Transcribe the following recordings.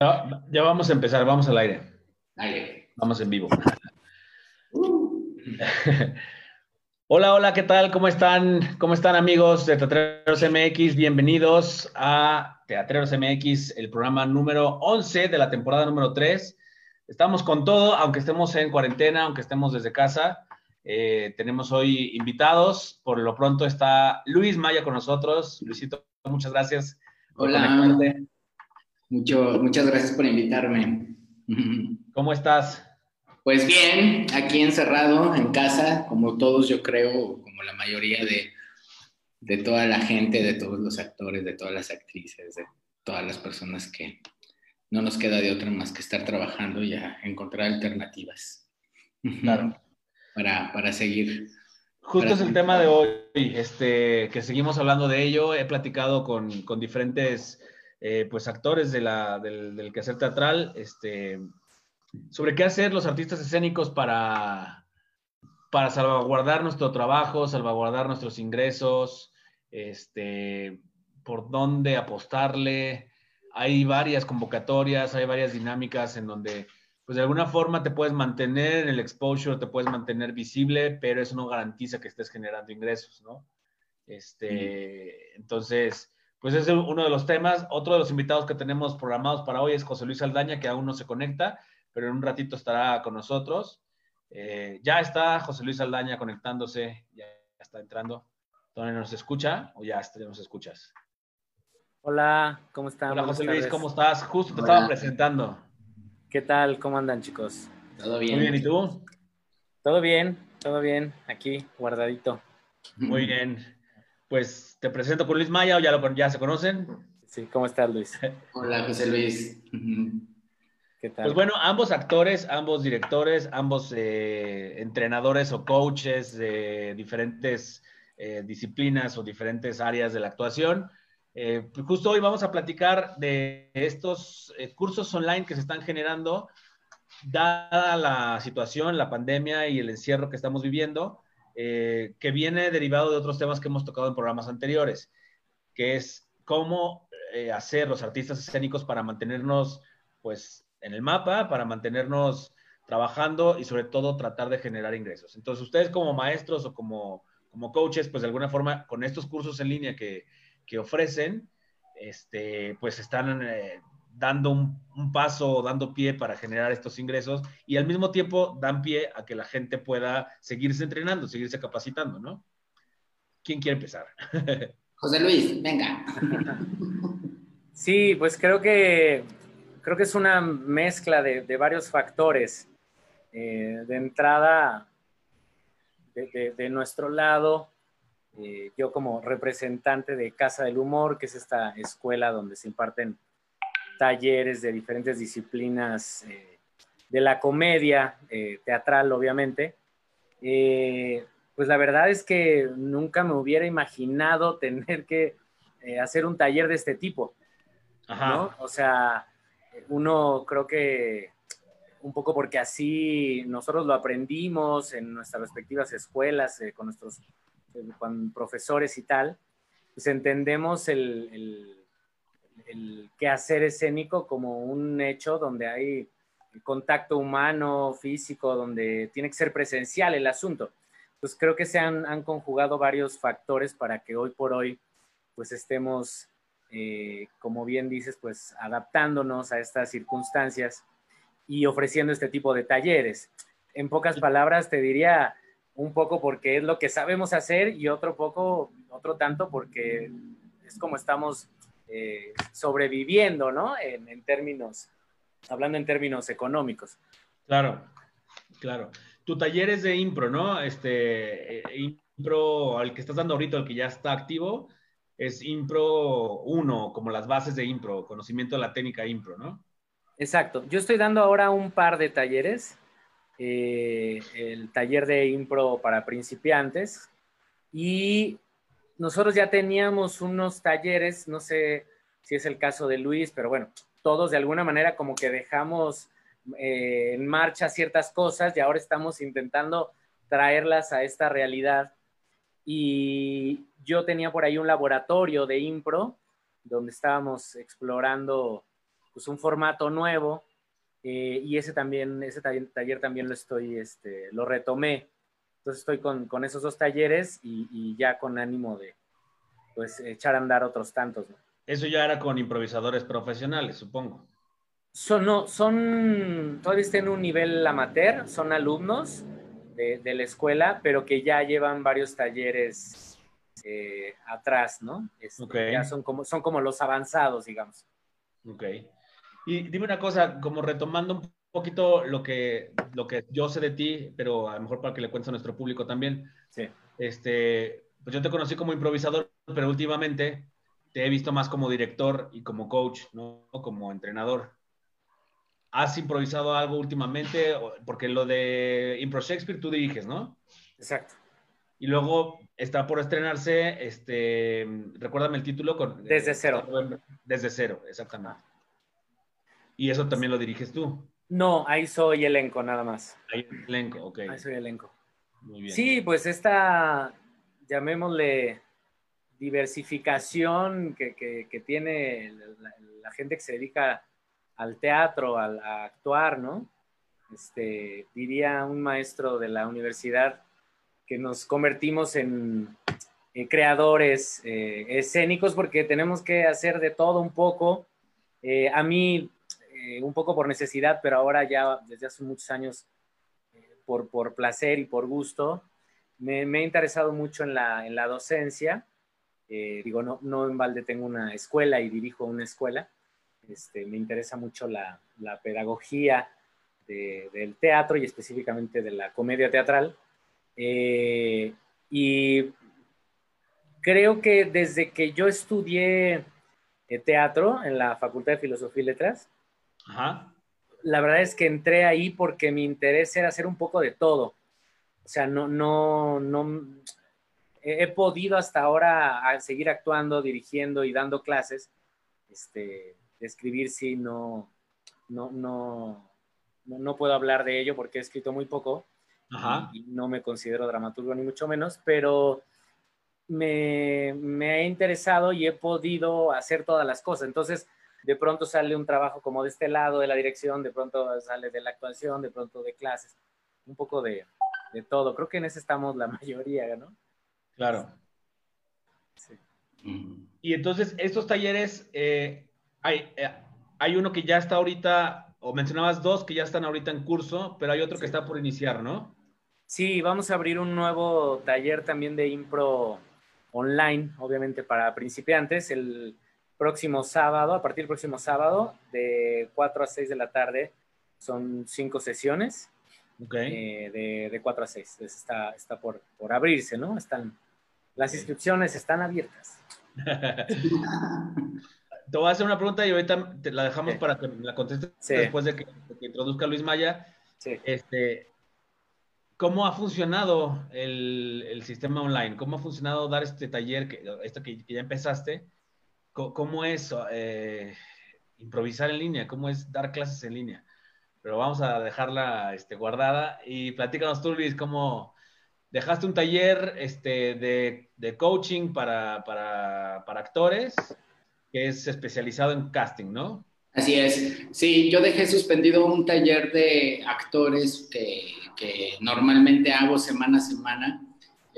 Ya, vamos a empezar, vamos al aire. Aire. Vamos en vivo. hola, hola, ¿qué tal? ¿Cómo están? ¿Cómo están amigos de Teatreros MX? Bienvenidos a Teatreros MX, el programa número 11 de la temporada número 3. Estamos con todo, aunque estemos en cuarentena, aunque estemos desde casa. Eh, tenemos hoy invitados. Por lo pronto está Luis Maya con nosotros. Luisito, muchas gracias. Hola. Mucho, muchas gracias por invitarme. ¿Cómo estás? Pues bien, aquí encerrado en casa, como todos yo creo, como la mayoría de, de toda la gente, de todos los actores, de todas las actrices, de todas las personas que no nos queda de otra más que estar trabajando y a encontrar alternativas. Claro. Para, para seguir. Justo es el tema de hoy, este, que seguimos hablando de ello. He platicado con, con diferentes eh, pues actores de la, del, del, quehacer teatral, este, sobre qué hacer los artistas escénicos para, para salvaguardar nuestro trabajo, salvaguardar nuestros ingresos, este, por dónde apostarle. Hay varias convocatorias, hay varias dinámicas en donde, pues de alguna forma te puedes mantener en el exposure, te puedes mantener visible, pero eso no garantiza que estés generando ingresos, ¿no? Este, entonces, pues ese es uno de los temas. Otro de los invitados que tenemos programados para hoy es José Luis Aldaña, que aún no se conecta, pero en un ratito estará con nosotros. Eh, ya está José Luis Aldaña conectándose, ya está entrando. ¿Dónde nos escucha o ya nos escuchas? Hola, ¿cómo están? Hola José Luis, ¿cómo estás? Justo te estaba presentando. ¿Qué tal? ¿Cómo andan chicos? Todo bien. Muy bien, ¿y tú? Todo bien, todo bien, aquí guardadito. Muy bien. Pues te presento con Luis Maya, ya, lo, ya se conocen. Sí, ¿cómo estás, Luis? Hola, José Luis. ¿Qué tal? Pues bueno, ambos actores, ambos directores, ambos eh, entrenadores o coaches de diferentes eh, disciplinas o diferentes áreas de la actuación. Eh, justo hoy vamos a platicar de estos cursos online que se están generando, dada la situación, la pandemia y el encierro que estamos viviendo. Eh, que viene derivado de otros temas que hemos tocado en programas anteriores, que es cómo eh, hacer los artistas escénicos para mantenernos pues en el mapa, para mantenernos trabajando y sobre todo tratar de generar ingresos. Entonces ustedes como maestros o como, como coaches, pues de alguna forma con estos cursos en línea que, que ofrecen, este, pues están eh, dando un, paso, dando pie para generar estos ingresos y al mismo tiempo dan pie a que la gente pueda seguirse entrenando, seguirse capacitando, ¿no? ¿Quién quiere empezar? José Luis, venga. Sí, pues creo que creo que es una mezcla de, varios factores. Eh, de entrada, de, nuestro lado, eh, yo como representante de Casa del Humor, que es esta escuela donde se imparten talleres de diferentes disciplinas eh, de la comedia eh, teatral, obviamente. Eh, pues la verdad es que nunca me hubiera imaginado tener que hacer un taller de este tipo. ¿no? O sea, uno creo que un poco porque así nosotros lo aprendimos en nuestras respectivas escuelas, con nuestros profesores y tal, pues entendemos el el quehacer escénico como un hecho donde hay contacto humano, físico, donde tiene que ser presencial el asunto. Pues creo que se han, conjugado varios factores para que hoy por hoy pues estemos, eh, como bien dices, pues adaptándonos a estas circunstancias y ofreciendo este tipo de talleres. En pocas palabras te diría un poco porque es lo que sabemos hacer y otro poco, otro tanto porque es como estamos eh, sobreviviendo, ¿no? En, términos, hablando en términos económicos. Claro, claro. Tu taller es de impro, ¿no? Este, eh, impro, al que estás dando ahorita, el que ya está activo, es impro 1, como las bases de impro, conocimiento de la técnica impro, ¿no? Exacto. Yo estoy dando ahora un par de talleres. Eh, el taller de impro para principiantes y nosotros ya teníamos unos talleres, no sé si es el caso de Luis, pero bueno, todos de alguna manera como que dejamos eh, en marcha ciertas cosas y ahora estamos intentando traerlas a esta realidad. Y yo tenía por ahí un laboratorio de impro donde estábamos explorando pues, un formato nuevo eh, y ese también, ese taller, también lo estoy, este, lo retomé. Entonces estoy con, con esos dos talleres y, y, ya con ánimo de, pues, echar a andar otros tantos. Eso ya era con improvisadores profesionales, supongo. Son, no, son, todavía están en un nivel amateur, son alumnos de, de la escuela, pero que ya llevan varios talleres eh, atrás, ¿no? Este, ya son como, son como los avanzados, digamos. Ok. Y dime una cosa, como retomando un poquito lo que, lo que yo sé de ti, pero a lo mejor para que le cuentes a nuestro público también. Sí. Este, pues yo te conocí como improvisador, pero últimamente te he visto más como director y como coach, ¿no? Como entrenador. ¿Has improvisado algo últimamente? Porque lo de Impro Shakespeare tú diriges, ¿no? Exacto. Y luego está por estrenarse, este, recuérdame el título. Con, desde cero. Desde cero, exactamente. ¿Y eso también lo diriges tú? No, ahí soy elenco nada más. Ahí elenco, ok. Ahí soy elenco. Muy bien. Sí, pues esta, llamémosle diversificación que, que, tiene la, gente que se dedica al teatro, a, actuar, ¿no? Este, diría un maestro de la universidad que nos convertimos en creadores eh, escénicos porque tenemos que hacer de todo un poco. Eh, a mí, eh, un poco por necesidad, pero ahora ya desde hace muchos años, por, por placer y por gusto, me, he interesado mucho en la, en la docencia. digo, no, no en balde tengo una escuela y dirijo una escuela. Este, me interesa mucho la, la pedagogía del teatro y específicamente de la comedia teatral. Eh, y creo que desde que yo estudié eh, teatro en la Facultad de Filosofía y Letras, la verdad es que entré ahí porque mi interés era hacer un poco de todo. O sea, no, no, no, he, podido hasta ahora seguir actuando, dirigiendo y dando clases. Este, escribir sí, no, no, no, no puedo hablar de ello porque he escrito muy poco y no me considero dramaturgo ni mucho menos, pero me, me ha interesado y he podido hacer todas las cosas. Entonces, de pronto sale un trabajo como de este lado de la dirección, de pronto sale de la actuación, de pronto de clases, un poco de, de todo. Creo que en ese estamos la mayoría, ¿no? Claro. Sí. Y entonces, estos talleres, eh, hay, eh, hay uno que ya está ahorita, o mencionabas dos que ya están ahorita en curso, pero hay otro que está por iniciar, ¿no? Sí, vamos a abrir un nuevo taller también de impro online, obviamente para principiantes, el próximo sábado, a partir del próximo sábado, de 4 a 6 de la tarde, son cinco sesiones. Eh, de, de, 4 a 6. Está, está por, por abrirse, ¿no? Están, las inscripciones están abiertas. te voy a hacer una pregunta y ahorita te la dejamos para que la contestes después de que, de que, introduzca Luis Maya. Sí. Este, ¿Cómo ha funcionado el, el, sistema online? ¿Cómo ha funcionado dar este taller, que, esto que, ya empezaste? ¿Cómo, es eh, improvisar en línea? ¿Cómo es dar clases en línea? Pero vamos a dejarla este, guardada y platícanos tú, Luis, cómo dejaste un taller este, de, coaching para actores que es especializado en casting, ¿no? Así es. Sí, yo dejé suspendido un taller de actores que, que normalmente hago semana a semana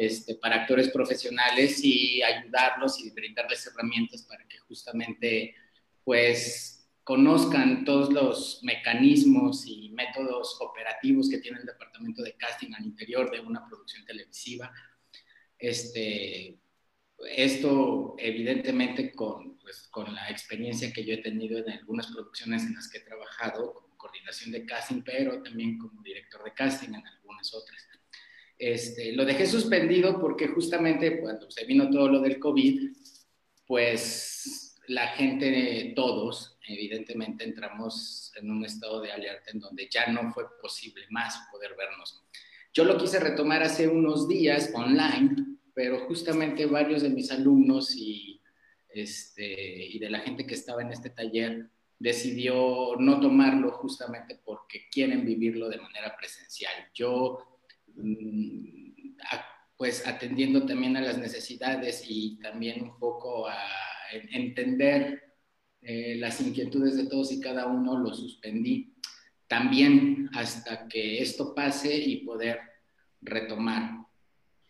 este, para actores profesionales y ayudarlos y brindarles herramientas para que justamente pues conozcan todos los mecanismos y métodos operativos que tiene el departamento de casting al interior de una producción televisiva. Este, esto evidentemente con, pues, con la experiencia que yo he tenido en algunas producciones en las que he trabajado como coordinación de casting, pero también como director de casting en algunas otras. Este, lo dejé suspendido porque justamente cuando se vino todo lo del COVID, pues la gente, todos, evidentemente entramos en un estado de alerta en donde ya no fue posible más poder vernos. Yo lo quise retomar hace unos días online, pero justamente varios de mis alumnos y, este, y de la gente que estaba en este taller decidió no tomarlo justamente porque quieren vivirlo de manera presencial. Yo, pues atendiendo también a las necesidades y también un poco a entender eh, las inquietudes de todos y cada uno lo suspendí también hasta que esto pase y poder retomar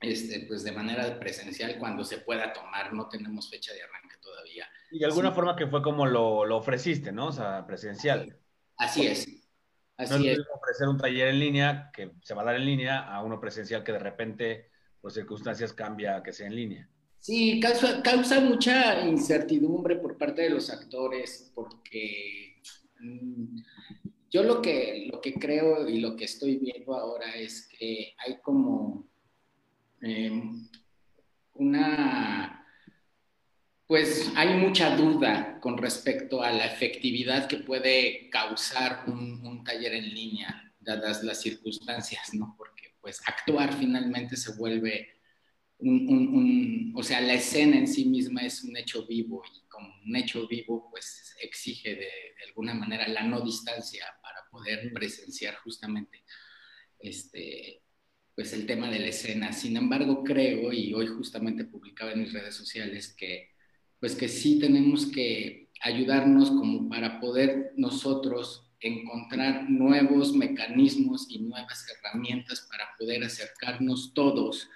este, pues de manera presencial cuando se pueda tomar. No tenemos fecha de arranque todavía. Y de alguna forma que fue como lo, lo, ofreciste, ¿no? O sea, presencial. Así es. Así no es. ofrecer un taller en línea que se va a dar en línea a uno presencial que de repente, por circunstancias, cambia que sea en línea. Sí, causa, causa mucha incertidumbre por parte de los actores porque mm, yo lo que, lo que creo y lo que estoy viendo ahora es que hay como em, una, pues hay mucha duda con respecto a la efectividad que puede causar un, un taller en línea, dadas las circunstancias, ¿no? Porque pues actuar finalmente se vuelve un, o sea, la escena en sí misma es un hecho vivo y como un hecho vivo, pues exige de, alguna manera la no distancia para poder presenciar justamente este, pues el tema de la escena. Sin embargo, creo, y hoy justamente publicaba en mis redes sociales, que pues que sí tenemos que ayudarnos como para poder nosotros encontrar nuevos mecanismos y nuevas herramientas para poder acercarnos todos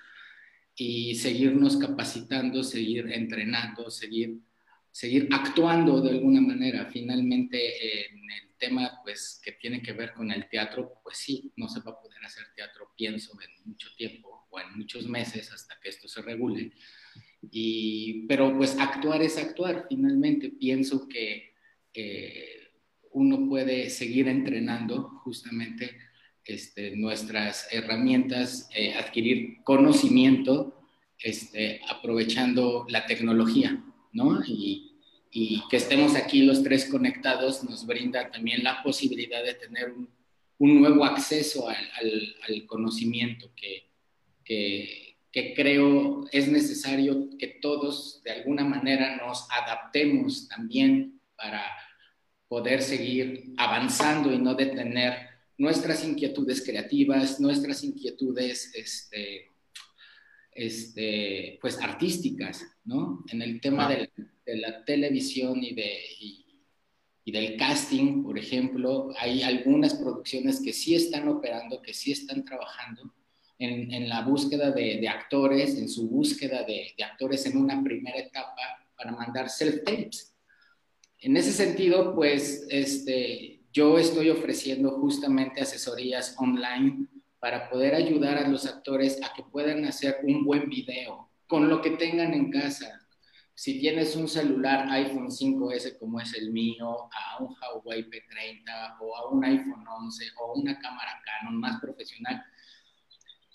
y seguirnos capacitando, seguir entrenando, seguir, seguir actuando de alguna manera. Finalmente, en el tema pues, que tiene que ver con el teatro, pues sí, no se va a poder hacer teatro, pienso, en mucho tiempo o en muchos meses hasta que esto se regule. Pero pues actuar es actuar, finalmente pienso que uno puede seguir entrenando justamente este, nuestras herramientas, eh, adquirir conocimiento, este, aprovechando la tecnología, ¿no? Y, que estemos aquí los tres conectados nos brinda también la posibilidad de tener un, nuevo acceso al, conocimiento que, que, creo es necesario que todos de alguna manera nos adaptemos también para poder seguir avanzando y no detener nuestras inquietudes creativas, nuestras inquietudes, este, este, pues artísticas, ¿no? En el tema de, la televisión y, de, y, del casting, por ejemplo, hay algunas producciones que sí están operando, que sí están trabajando en, en la búsqueda de, de, actores, en su búsqueda de, de actores en una primera etapa para mandar self-tapes. En ese sentido, pues, este, yo estoy ofreciendo justamente asesorías online para poder ayudar a los actores a que puedan hacer un buen video con lo que tengan en casa. Si tienes un celular iPhone 5S como es el mío, a un Huawei P30 o a un iPhone 11 o una cámara Canon más profesional,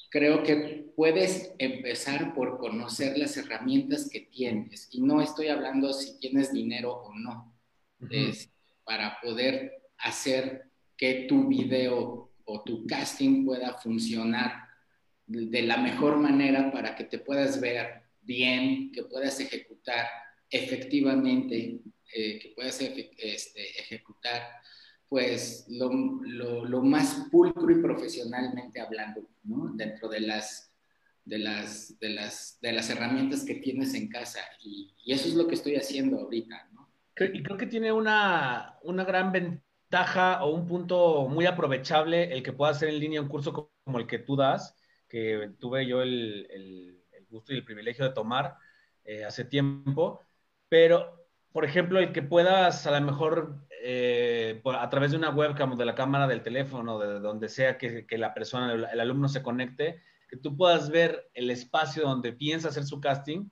creo que puedes empezar por conocer las herramientas que tienes. Y no estoy hablando si tienes dinero o no. Es para poder hacer que tu video o tu casting pueda funcionar de la mejor manera para que te puedas ver bien, que puedas ejecutar efectivamente, eh, que puedas este, ejecutar pues lo, lo, más pulcro y profesionalmente hablando, ¿no? Dentro de las, de las, de las, de las herramientas que tienes en casa. Y, eso es lo que estoy haciendo ahorita, ¿no? Y creo que tiene una, una gran ventaja o un punto muy aprovechable el que pueda hacer en línea un curso como el que tú das, que tuve yo el, el, gusto y el privilegio de tomar eh, hace tiempo, pero, por ejemplo, el que puedas a lo mejor eh, a través de una webcam o de la cámara del teléfono, de donde sea que, la persona, el, el alumno se conecte, que tú puedas ver el espacio donde piensa hacer su casting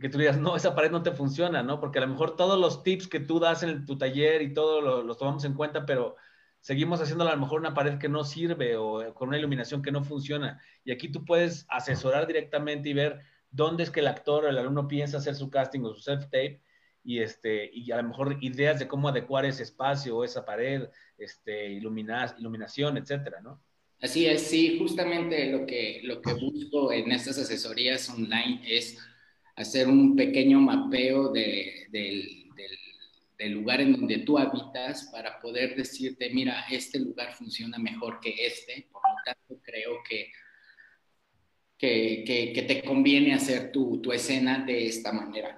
que tú digas, no, esa pared no te funciona, ¿no? Porque a lo mejor todos los tips que tú das en tu taller y todo los tomamos en cuenta, pero seguimos haciendo a lo mejor una pared que no sirve o con una iluminación que no funciona. Y aquí tú puedes asesorar directamente y ver dónde es que el actor o el alumno piensa hacer su casting o su self-tape y, este, y a lo mejor ideas de cómo adecuar ese espacio o esa pared, este, iluminar, iluminación, etcétera, ¿no? Así es, sí, justamente lo que, lo que busco en estas asesorías online es hacer un pequeño mapeo de, del, lugar en donde tú habitas para poder decirte, mira, este lugar funciona mejor que este, por lo tanto creo que, que, te conviene hacer tu, tu, escena de esta manera.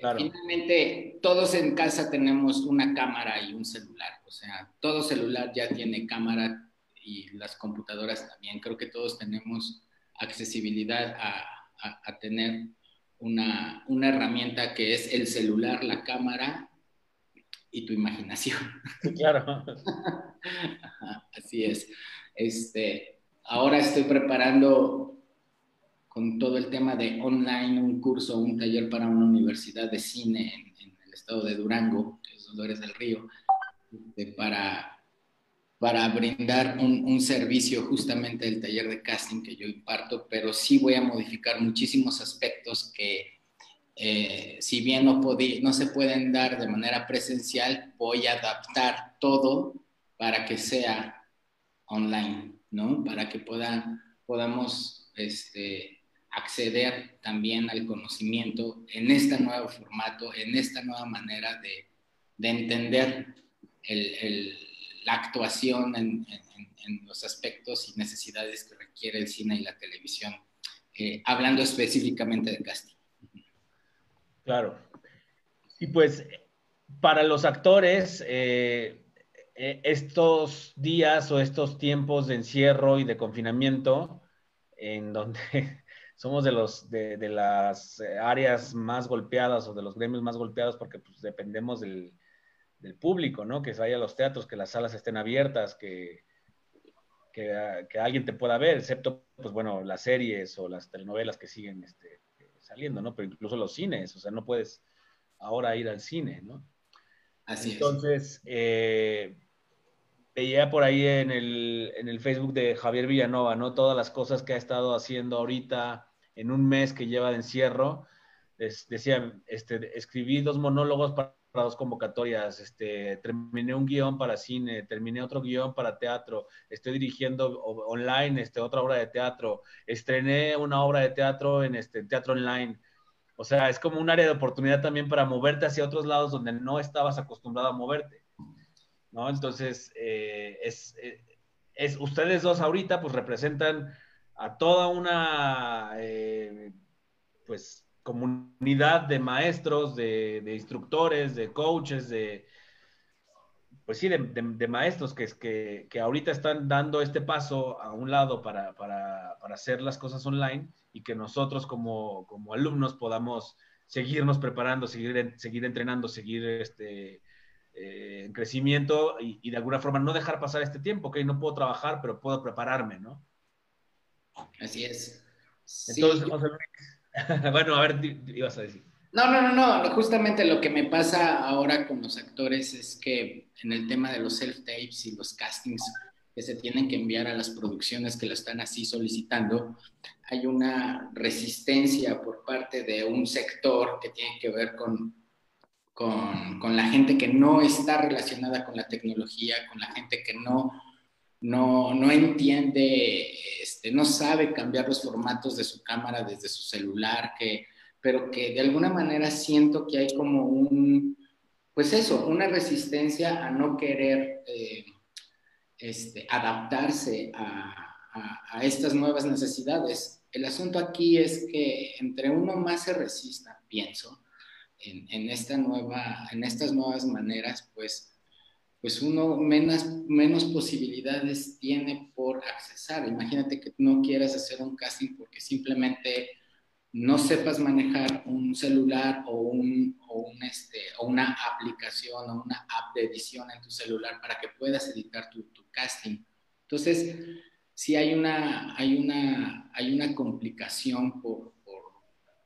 Finalmente, todos en casa tenemos una cámara y un celular. O sea, todo celular ya tiene cámara y las computadoras también. Creo que todos tenemos accesibilidad a, tener una, una, herramienta que es el celular, la cámara y tu imaginación. Claro. Así es. Este, ahora estoy preparando con todo el tema de online un curso, un taller para una universidad de cine en, el estado de Durango, que es Dolores del Río, este, para, para brindar un, servicio justamente del taller de casting que yo imparto, pero sí voy a modificar muchísimos aspectos que eh, si bien no, no se pueden dar de manera presencial, voy a adaptar todo para que sea online, ¿no? Para que puedan, podamos este, acceder también al conocimiento en este nuevo formato, en esta nueva manera de, entender la actuación en, los aspectos y necesidades que requiere el cine y la televisión, eh, hablando específicamente de casting. Claro. Y pues para los actores, eh, eh, estos días o estos tiempos de encierro y de confinamiento, en donde somos de, los, de, las eh, áreas más golpeadas o de los gremios más golpeados porque pues, dependemos del, público, ¿no? Que vaya a los teatros, que las salas estén abiertas, que, que, alguien te pueda ver, excepto, pues bueno, las series o las telenovelas que siguen este, saliendo, ¿no? Pero incluso los cines, o sea, no puedes ahora ir al cine, ¿no? Así Entonces, eh, veía por ahí en el, en el Facebook de Javier Villanova, ¿no? Todas las cosas que ha estado haciendo ahorita en un mes que lleva de encierro. decía, este, escribí dos monólogos para, dos convocatorias, este, terminé un guion para cine, terminé otro guion para teatro, estoy dirigiendo online este, otra obra de teatro, estrené una obra de teatro en este, teatro online. O sea, es como un área de oportunidad también para moverte hacia otros lados donde no estabas acostumbrado a moverte. Entonces, eh, eh, es, ustedes dos ahorita pues representan a toda una, eh, pues, comunidad de maestros, de, instructores, de coaches, de, pues sí, de, maestros que, que, que, ahorita están dando este paso a un lado para, hacer las cosas online y que nosotros como, como alumnos podamos seguirnos preparando, seguir, seguir entrenando, seguir este, eh, en crecimiento y, de alguna forma no dejar pasar este tiempo, que no puedo trabajar, pero puedo prepararme, ¿no? Así es. Entonces, bueno, a ver, ibas a decir. No, no, no, no, justamente lo que me pasa ahora con los actores es que en el tema de los self-tapes y los castings que se tienen que enviar a las producciones que lo están así solicitando, hay una resistencia por parte de un sector que tiene que ver con con, con, la gente que no está relacionada con la tecnología, con la gente que no, no, no entiende, este, no sabe cambiar los formatos de su cámara desde su celular, que, pero que de alguna manera siento que hay como un, pues eso, una resistencia a no querer eh, este, adaptarse a, estas nuevas necesidades. El asunto aquí es que entre uno más se resista, pienso, en estas nuevas maneras, pues, pues uno menos, menos posibilidades tiene por accesar. Imagínate que no quieras hacer un casting porque simplemente no sepas manejar un celular o, un, o, un este, o una aplicación o una app de edición en tu celular para que puedas editar tu, tu casting. Entonces, sí hay una, hay una, hay una complicación por,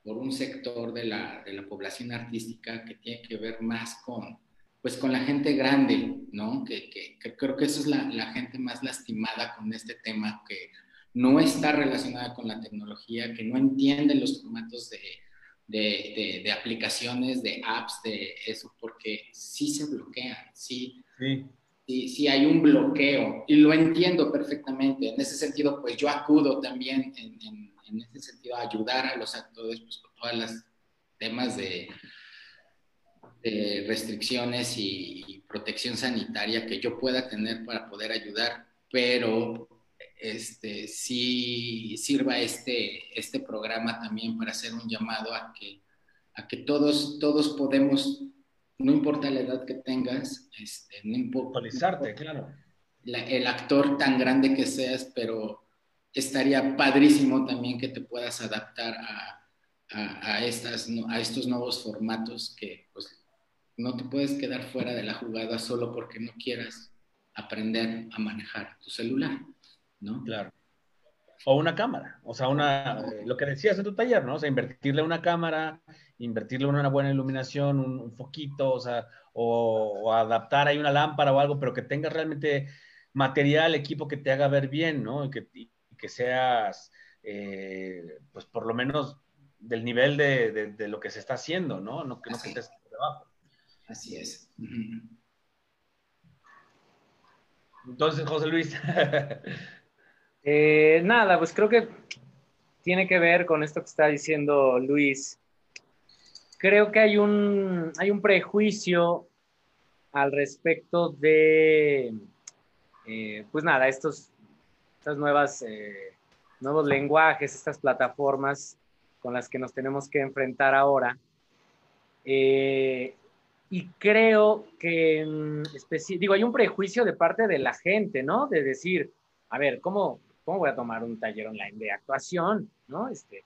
por un sector de la, de la, población artística que tiene que ver más con, pues con la gente grande, ¿no? Que, que, creo que eso es la, la, gente más lastimada con este tema, que no está relacionada con la tecnología, que no entiende los formatos de, de, de, aplicaciones, de apps, de eso, porque sí se bloquean, sí. Sí. Sí, sí, hay un bloqueo y lo entiendo perfectamente. En ese sentido, pues yo acudo también en, en en ese sentido, ayudar a los actores pues, con todas las temas de, restricciones y, protección sanitaria que yo pueda tener para poder ayudar, pero este, sí sirva este, este programa también para hacer un llamado a que, a que todos, todos podemos, no importa la edad que tengas, este, no importa, claro. el actor tan grande que seas, pero estaría padrísimo también que te puedas adaptar a, a, estas, a estos nuevos formatos que pues, no te puedes quedar fuera de la jugada solo porque no quieras aprender a manejar tu celular, ¿no? Claro. O una cámara, o sea, una, lo que decías en tu taller, ¿no? O sea, invertirle una cámara, invertirle una buena iluminación, un, foquito, o sea, o, adaptar ahí una lámpara o algo, pero que tengas realmente material, equipo que te haga ver bien, ¿no? Y que, que seas, eh, pues por lo menos del nivel de, de, lo que se está haciendo, ¿no? No, que no estés debajo. Así es. Entonces, José Luis. Eh, nada, pues creo que tiene que ver con esto que está diciendo Luis. Creo que hay un, hay un prejuicio al respecto de, eh, pues nada, estos, estas nuevas, eh, nuevos lenguajes, estas plataformas con las que nos tenemos que enfrentar ahora. Y creo que, mm, digo, hay un prejuicio de parte de la gente, ¿no? De decir, a ver, ¿cómo, ¿cómo voy a tomar un taller online de actuación? ¿No? Este,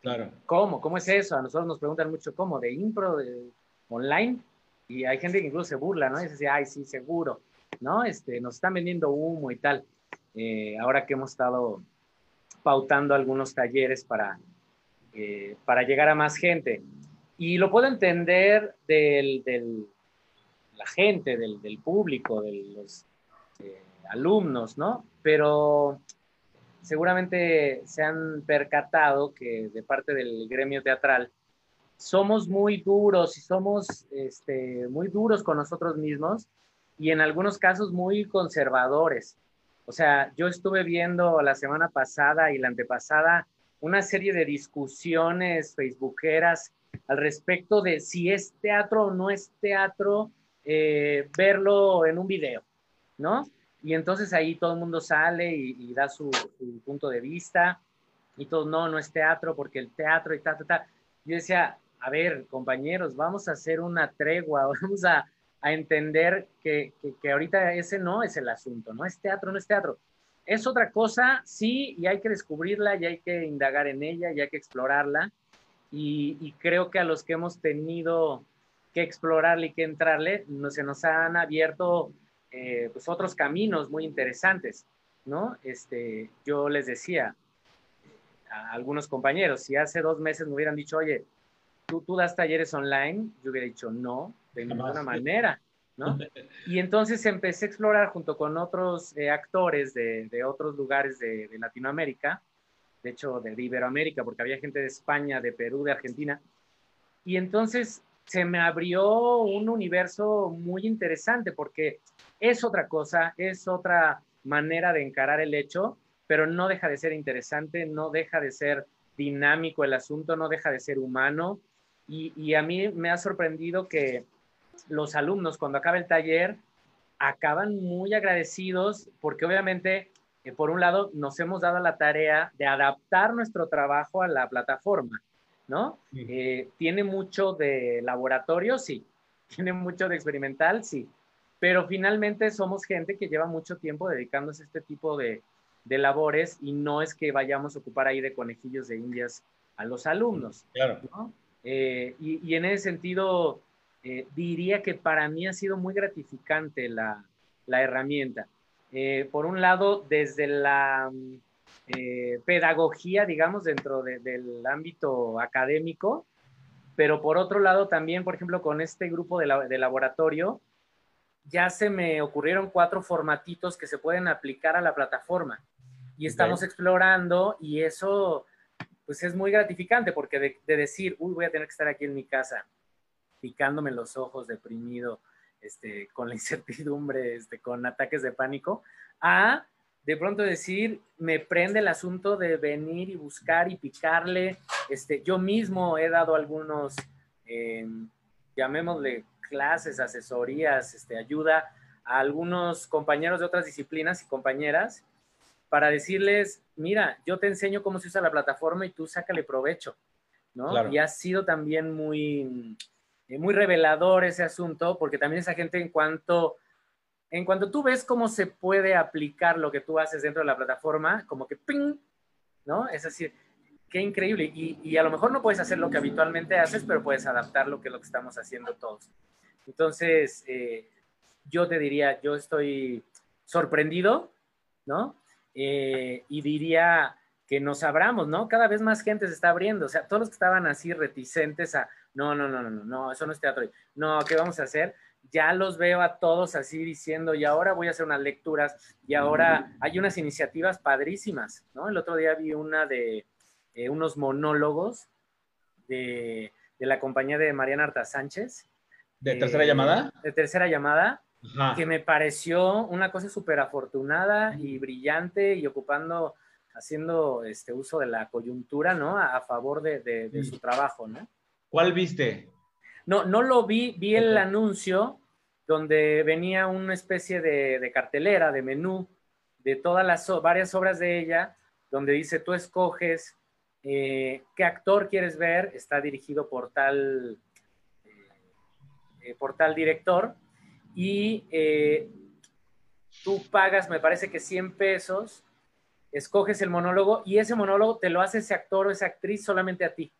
claro. ¿Cómo? ¿Cómo es eso? A nosotros nos preguntan mucho cómo, de impro, de online, y hay gente que incluso se burla, ¿no? Y dice, ay, sí, seguro, ¿no? Este, nos están vendiendo humo y tal. Eh, ahora que hemos estado pautando algunos talleres para, eh, para llegar a más gente. Y lo puedo entender del, del la gente, del, del, público, de los eh, alumnos, ¿no? Pero seguramente se han percatado que de parte del gremio teatral somos muy duros y somos este, muy duros con nosotros mismos y en algunos casos muy conservadores. O sea, yo estuve viendo la semana pasada y la antepasada una serie de discusiones facebookeras al respecto de si es teatro o no es teatro eh, verlo en un video, ¿no? Y entonces ahí todo el mundo sale y, da su, punto de vista y todo, no, no es teatro porque el teatro y tal, tal, tal. Yo decía, a ver, compañeros, vamos a hacer una tregua, vamos a, a entender que, que, que, ahorita ese no es el asunto, no es teatro, no es teatro. Es otra cosa, sí, y hay que descubrirla, y hay que indagar en ella, y hay que explorarla. Y, y creo que a los que hemos tenido que explorarle y que entrarle, no, se nos han abierto eh, pues otros caminos muy interesantes, ¿no? Este, yo les decía a algunos compañeros, si hace dos meses me hubieran dicho, oye, ¿tú, tú das talleres online? Yo hubiera dicho, no, de ninguna manera, ¿no? Y entonces empecé a explorar junto con otros eh, actores de, de, otros lugares de, de, Latinoamérica, de hecho de Iberoamérica, porque había gente de España, de Perú, de Argentina, y entonces se me abrió un universo muy interesante porque es otra cosa, es otra manera de encarar el hecho, pero no deja de ser interesante, no deja de ser dinámico el asunto, no deja de ser humano. Y, a mí me ha sorprendido que los alumnos cuando acaba el taller acaban muy agradecidos porque obviamente, por un lado, nos hemos dado la tarea de adaptar nuestro trabajo a la plataforma ¿no? Eh, tiene mucho de laboratorio, sí. Tiene mucho de experimental, sí. Pero finalmente somos gente que lleva mucho tiempo dedicándose a este tipo de, labores y no es que vayamos a ocupar ahí de conejillos de indias a los alumnos. Claro. Eh, y, en ese sentido, eh, diría que para mí ha sido muy gratificante la, la herramienta. Por un lado, desde la eh, pedagogía, digamos, dentro del ámbito académico, pero por otro lado también, por ejemplo, con este grupo de, laboratorio, ya se me ocurrieron cuatro formatitos que se pueden aplicar a la plataforma. Y estamos explorando y eso pues es muy gratificante porque de, de, decir, uy, voy a tener que estar aquí en mi casa picándome los ojos, deprimido, este, con la incertidumbre, este, con ataques de pánico, a de pronto decir, me prende el asunto de venir y buscar y picarle. Este, yo mismo he dado algunos, eh, llamémosle clases, asesorías, este, ayuda a algunos compañeros de otras disciplinas y compañeras para decirles, mira, yo te enseño cómo se usa la plataforma y tú sácale provecho, ¿no? Y ha sido también muy, eh, muy revelador ese asunto, porque también esa gente en cuanto, en cuanto tú ves cómo se puede aplicar lo que tú haces dentro de la plataforma, como que ¡ping! ¿no? Es decir, qué increíble. Y, y, a lo mejor no puedes hacer lo que habitualmente haces, pero puedes adaptar lo que lo que estamos haciendo todos. Entonces, eh, yo te diría, yo estoy sorprendido, ¿no? Eh, y diría que nos abramos, ¿no? Cada vez más gente se está abriendo, o sea, todos los que estaban así reticentes a, no, no, no, no, no, no, eso no es teatro, no, ¿qué vamos a hacer? Ya los veo a todos así diciendo, y ahora voy a hacer unas lecturas, y ahora hay unas iniciativas padrísimas, ¿no? El otro día vi una de eh, unos monólogos de, de, la compañía de Mariana Arta Sánchez. ¿De tercera llamada? De tercera llamada, que me pareció una cosa súper afortunada y brillante y ocupando, haciendo este uso de la coyuntura, ¿no? A, favor de, su trabajo, ¿no? ¿Cuál viste? No, no lo vi, vi el anuncio donde venía una especie de, cartelera, de menú, de todas las varias obras de ella, donde dice, tú escoges eh, qué actor quieres ver, está dirigido por tal, eh, por tal director, y eh, tú pagas, me parece que 100 pesos, escoges el monólogo y ese monólogo te lo hace ese actor o esa actriz solamente a ti.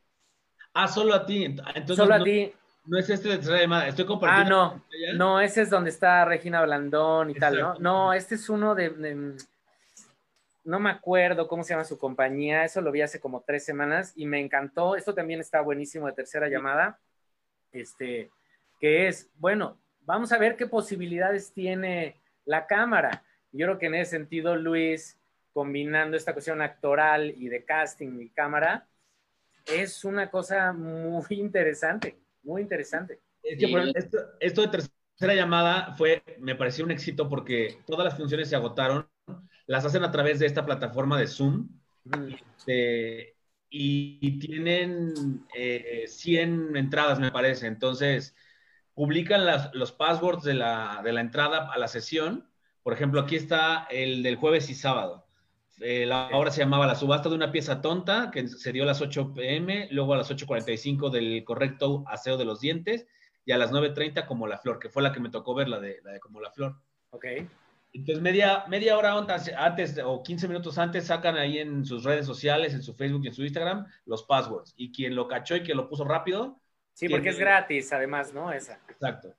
Ah, solo a ti. Entonces, solo a ti. No es este de tercera llamada, estoy compartiendo. Ah, no, no, ese es donde está Regina Blandón y tal, ¿no? No, este es uno de, no me acuerdo cómo se llama su compañía, eso lo vi hace como tres semanas y me encantó. Esto también está buenísimo de tercera llamada, este, que es, bueno, vamos a ver qué posibilidades tiene la cámara. Yo creo que en ese sentido, Luis, combinando esta cuestión actoral y de casting y cámara, es una cosa muy interesante, muy interesante. esto, de tercera llamada fue, me pareció un éxito porque todas las funciones se agotaron, las hacen a través de esta plataforma de Zoom. Este, y, tienen 100 eh, entradas, me parece. Entonces, publican los passwords de la, entrada a la sesión. Por ejemplo, aquí está el del jueves y sábado. Eh, la obra se llamaba La subasta de una pieza tonta, que se dio a las 8 pm, luego a las 8.45 del correcto aseo de los dientes, y a las 9.30 como la flor, que fue la que me tocó ver, la de, la de como la flor. Ok. Entonces, media, media hora antes o 15 minutos antes sacan ahí en sus redes sociales, en su Facebook y en su Instagram, los passwords. Y quien lo cachó y quien lo puso rápido, Sí, porque es gratis, además, ¿no? Esa. Exacto.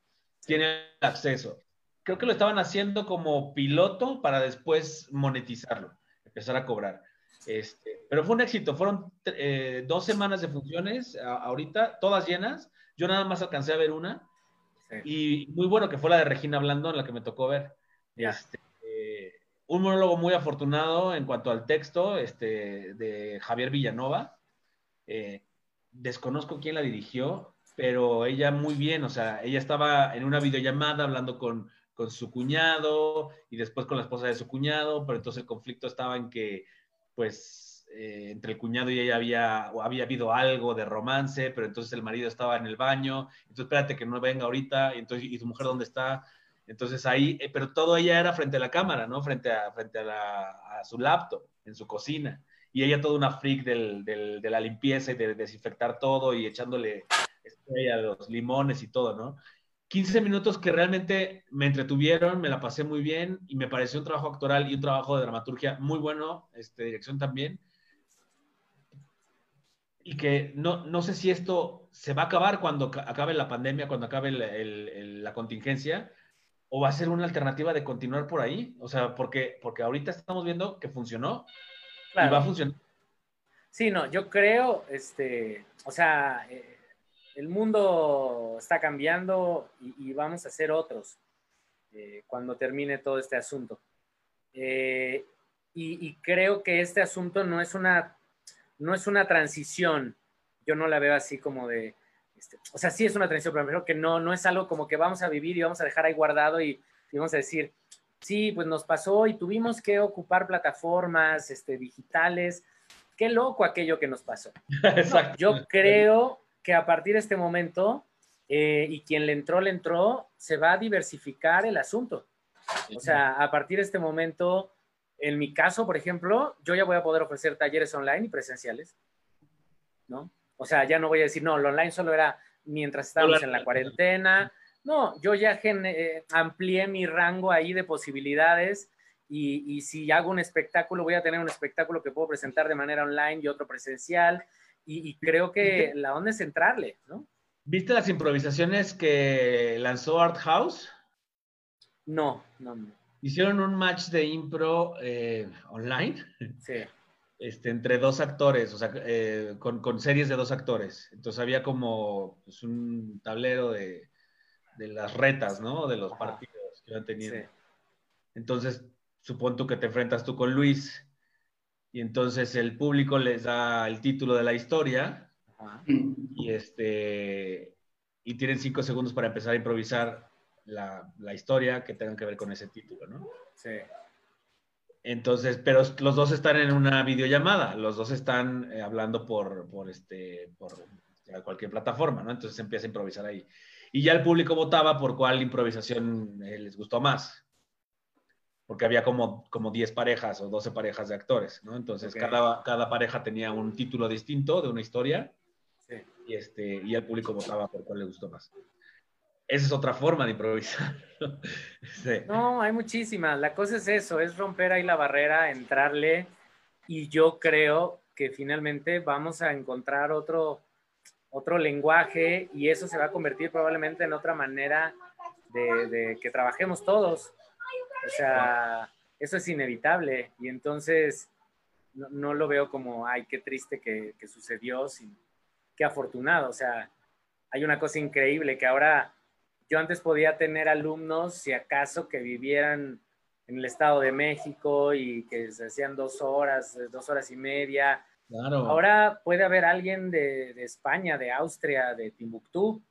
Tiene acceso. Creo que lo estaban haciendo como piloto para después monetizarlo, empezar a cobrar. Este, pero fue un éxito. Fueron eh, dos semanas de funciones ahorita, todas llenas. Yo nada más alcancé a ver una. Y muy bueno que fue la de Regina Blandón, la que me tocó ver. Este, eh, un monólogo muy afortunado en cuanto al texto este, de Javier Villanova. Eh, desconozco quién la dirigió, pero ella muy bien, o sea, ella estaba en una videollamada hablando con, con su cuñado y después con la esposa de su cuñado, pero entonces el conflicto estaba en que, pues, eh, entre el cuñado y ella había, había habido algo de romance, pero entonces el marido estaba en el baño, entonces espérate que no venga ahorita, y, entonces, ¿y tu mujer dónde está? Entonces ahí, eh, pero todo ella era frente a la cámara, ¿no? Frente a, frente a, a su laptop, en su cocina y ella toda una freak del, de la limpieza y de desinfectar todo y echándole de los limones y todo, ¿no? 15 minutos que realmente me entretuvieron, me la pasé muy bien y me pareció un trabajo actoral y un trabajo de dramaturgia muy bueno, este, dirección también. Y que no, no sé si esto se va a acabar cuando acabe la pandemia, cuando acabe la contingencia, o va a ser una alternativa de continuar por ahí. O sea, porque, porque ahorita estamos viendo que funcionó, y va a funcionar. Sí, no, yo creo, este, o sea, eh, el mundo está cambiando y, vamos a ser otros eh, cuando termine todo este asunto. Eh, y, creo que este asunto no es una, no es una transición. Yo no la veo así como de, este, o sea, sí es una transición, pero creo que no, no es algo como que vamos a vivir y vamos a dejar ahí guardado y, y vamos a decir, sí, pues nos pasó y tuvimos que ocupar plataformas este, digitales. Qué loco aquello que nos pasó. Exacto. yo creo que a partir de este momento, eh, y quien le entró, le entró, se va a diversificar el asunto. O sea, a partir de este momento, en mi caso, por ejemplo, yo ya voy a poder ofrecer talleres online y presenciales, ¿no? O sea, ya no voy a decir, no, lo online solo era mientras estábamos en la cuarentena. No, yo ya eh, amplié mi rango ahí de posibilidades y, si hago un espectáculo, voy a tener un espectáculo que puedo presentar de manera online y otro presencial. Y, creo que la onda es entrarle, ¿no? ¿Viste las improvisaciones que lanzó Art House? No, no, no. Hicieron un match de impro eh, online. Sí. Este, entre dos actores, o sea, eh, con, series de dos actores. Entonces había como pues, un tablero de, las retas, ¿no? De los partidos que iban teniendo. Entonces, supongo que te enfrentas tú con Luis y entonces el público les da el título de la historia y este y tienen cinco segundos para empezar a improvisar la, la historia que tengan que ver con ese título, ¿no? Sí. Entonces, pero los dos están en una videollamada, los dos están eh, hablando por, por, este, por cualquier plataforma, ¿no? Entonces empieza a improvisar ahí. Y ya el público votaba por cuál improvisación eh, les gustó más porque había como, como 10 parejas o 12 parejas de actores, ¿no? Entonces cada, cada pareja tenía un título distinto de una historia y, este, y el público votaba por cuál le gustó más. Esa es otra forma de improvisar. No, hay muchísimas. La cosa es eso, es romper ahí la barrera, entrarle y yo creo que finalmente vamos a encontrar otro, otro lenguaje y eso se va a convertir probablemente en otra manera de, de que trabajemos todos. O sea, eso es inevitable y entonces no, lo veo como, ay, qué triste que, sucedió, sin, qué afortunado. O sea, hay una cosa increíble que ahora yo antes podía tener alumnos, si acaso, que vivieran en el Estado de México y que se hacían dos horas, dos horas y media. Ahora puede haber alguien de, España, de Austria, de Timbuktu,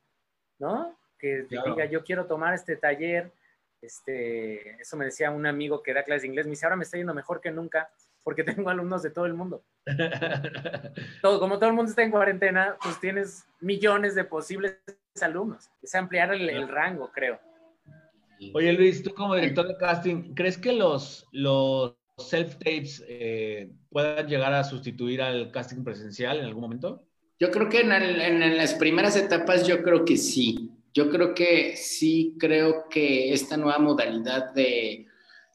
¿no? Que diga, yo quiero tomar este taller este, eso me decía un amigo que da clases de inglés, me dice, ahora me está yendo mejor que nunca porque tengo alumnos de todo el mundo. todo, como todo el mundo está en cuarentena, pues tienes millones de posibles alumnos. Es ampliar el, rango, creo. Oye Luis, tú como director de casting, ¿crees que los, los self-tapes eh, puedan llegar a sustituir al casting presencial en algún momento? Yo creo que en las primeras etapas yo creo que sí yo creo que sí, creo que esta nueva modalidad de,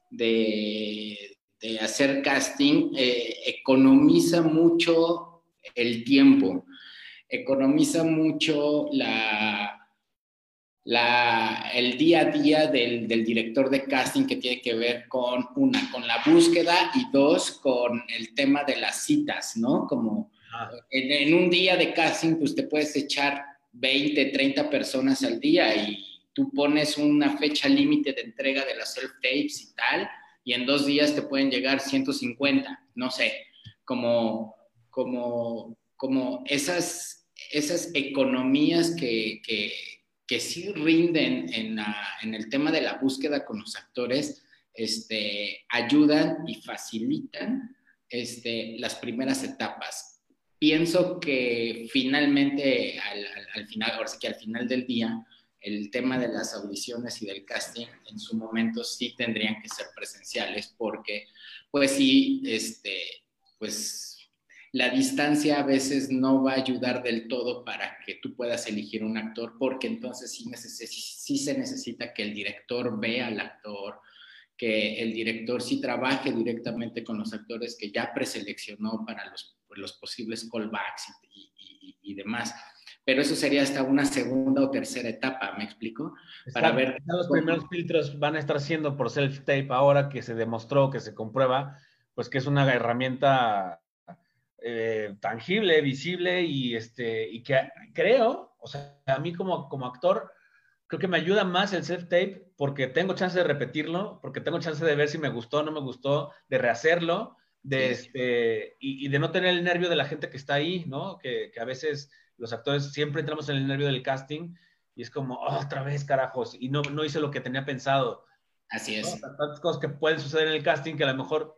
de, hacer casting eh, economiza mucho el tiempo, economiza mucho la, la, el día a día del, del, director de casting que tiene que ver con una, con la búsqueda y dos, con el tema de las citas, ¿no? Como en, en, un día de casting, pues te puedes echar 20, 30 personas al día y tú pones una fecha límite de entrega de las self-tapes y tal, y en dos días te pueden llegar 150, no sé, como, como, como esas, esas economías que, que, que sí rinden en, en, el tema de la búsqueda con los actores, este, ayudan y facilitan este, las primeras etapas pienso que finalmente, al, final, ahora sí que al final del día, el tema de las audiciones y del casting en su momento sí tendrían que ser presenciales porque, pues sí, este, pues la distancia a veces no va a ayudar del todo para que tú puedas elegir un actor porque entonces sí, sí se necesita que el director vea al actor, que el director sí trabaje directamente con los actores que ya preseleccionó para los los posibles callbacks y, y, demás. Pero eso sería hasta una segunda o tercera etapa, ¿me explico? Para ver. Los primeros filtros van a estar siendo por self-tape ahora que se demostró, que se comprueba, pues que es una herramienta eh, tangible, visible y, este, y que creo, o sea, a mí como, como actor, creo que me ayuda más el self-tape porque tengo chance de repetirlo, porque tengo chance de ver si me gustó o no me gustó, de rehacerlo de este, y, de no tener el nervio de la gente que está ahí, ¿no? Que, a veces los actores siempre entramos en el nervio del casting y es como, oh, otra vez, carajos, y no, no hice lo que tenía pensado. Así es. Tantas cosas que pueden suceder en el casting que a lo mejor